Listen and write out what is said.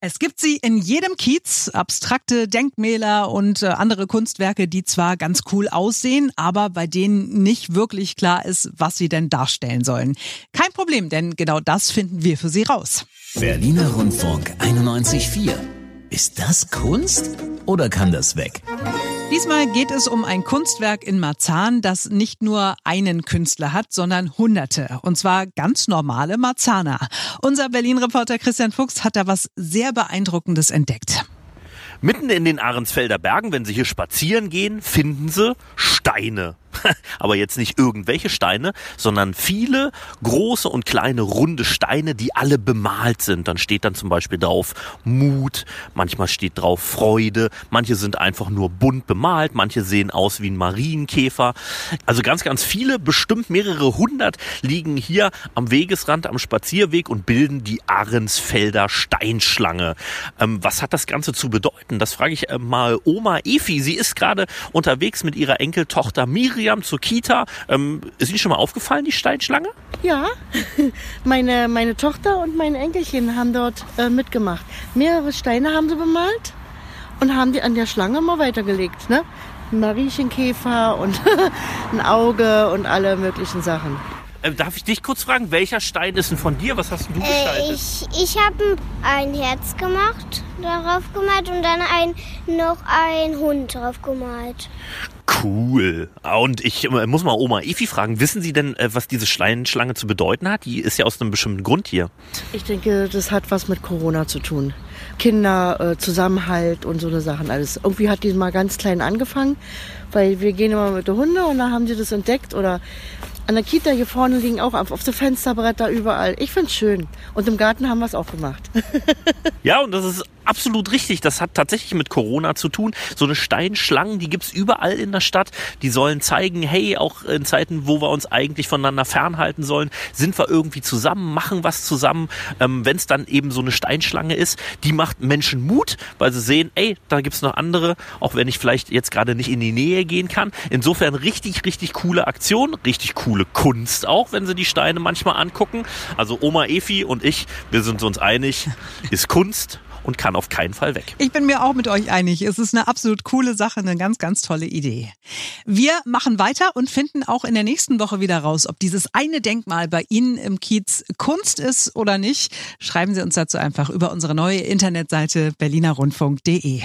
Es gibt sie in jedem Kiez, abstrakte Denkmäler und äh, andere Kunstwerke, die zwar ganz cool aussehen, aber bei denen nicht wirklich klar ist, was sie denn darstellen sollen. Kein Problem, denn genau das finden wir für Sie raus. Berliner Rundfunk 91.4. Ist das Kunst oder kann das weg? Diesmal geht es um ein Kunstwerk in Marzahn, das nicht nur einen Künstler hat, sondern hunderte. Und zwar ganz normale Marzahner. Unser Berlin-Reporter Christian Fuchs hat da was sehr Beeindruckendes entdeckt. Mitten in den Ahrensfelder Bergen, wenn Sie hier spazieren gehen, finden Sie Steine. aber jetzt nicht irgendwelche Steine, sondern viele große und kleine runde Steine, die alle bemalt sind. Dann steht dann zum Beispiel drauf Mut, manchmal steht drauf Freude, manche sind einfach nur bunt bemalt, manche sehen aus wie ein Marienkäfer. Also ganz, ganz viele, bestimmt mehrere hundert liegen hier am Wegesrand, am Spazierweg und bilden die Ahrensfelder Steinschlange. Ähm, was hat das Ganze zu bedeuten? Das frage ich äh, mal Oma Efi. Sie ist gerade unterwegs mit ihrer Enkeltochter Miriam Miriam zur Kita. Ähm, ist Ihnen schon mal aufgefallen, die Steinschlange? Ja, meine, meine Tochter und mein Enkelchen haben dort äh, mitgemacht. Mehrere Steine haben sie bemalt und haben die an der Schlange mal weitergelegt. Ne? Ein Mariechenkäfer und ein Auge und alle möglichen Sachen. Äh, darf ich dich kurz fragen, welcher Stein ist denn von dir? Was hast du gestaltet? Äh, ich ich habe ein Herz gemacht, darauf gemalt und dann ein, noch ein Hund drauf gemalt. Cool. Und ich äh, muss mal Oma Efi fragen, wissen Sie denn, äh, was diese Steinschlange zu bedeuten hat? Die ist ja aus einem bestimmten Grund hier. Ich denke, das hat was mit Corona zu tun. Kinder, äh, Zusammenhalt und so eine Sachen alles. Irgendwie hat die mal ganz klein angefangen, weil wir gehen immer mit den Hunden und da haben sie das entdeckt oder an der Kita hier vorne liegen auch auf, auf so Fensterbretter überall. Ich find's schön. Und im Garten haben wir es auch gemacht. ja, und das ist absolut richtig. Das hat tatsächlich mit Corona zu tun. So eine Steinschlangen, die gibt's überall in der Stadt. Die sollen zeigen, hey, auch in Zeiten, wo wir uns eigentlich voneinander fernhalten sollen, sind wir irgendwie zusammen, machen was zusammen. Ähm, Wenn es dann eben so eine Steinschlange ist, die macht Menschen Mut, weil sie sehen, ey, da gibt's noch andere, auch wenn ich vielleicht jetzt gerade nicht in die Nähe gehen kann. Insofern richtig, richtig coole Aktion, richtig coole Kunst auch, wenn sie die Steine manchmal angucken. Also Oma Efi und ich, wir sind uns einig, ist Kunst und kann auf keinen Fall weg. Ich bin mir auch mit euch einig. Es ist eine absolut coole Sache, eine ganz, ganz tolle Idee. Wir machen weiter und finden auch in der nächsten Woche wieder raus, ob dieses eine Denkmal bei Ihnen im Kiez Kunst ist oder nicht. Schreiben Sie uns dazu einfach über unsere neue Internetseite berlinerrundfunk.de.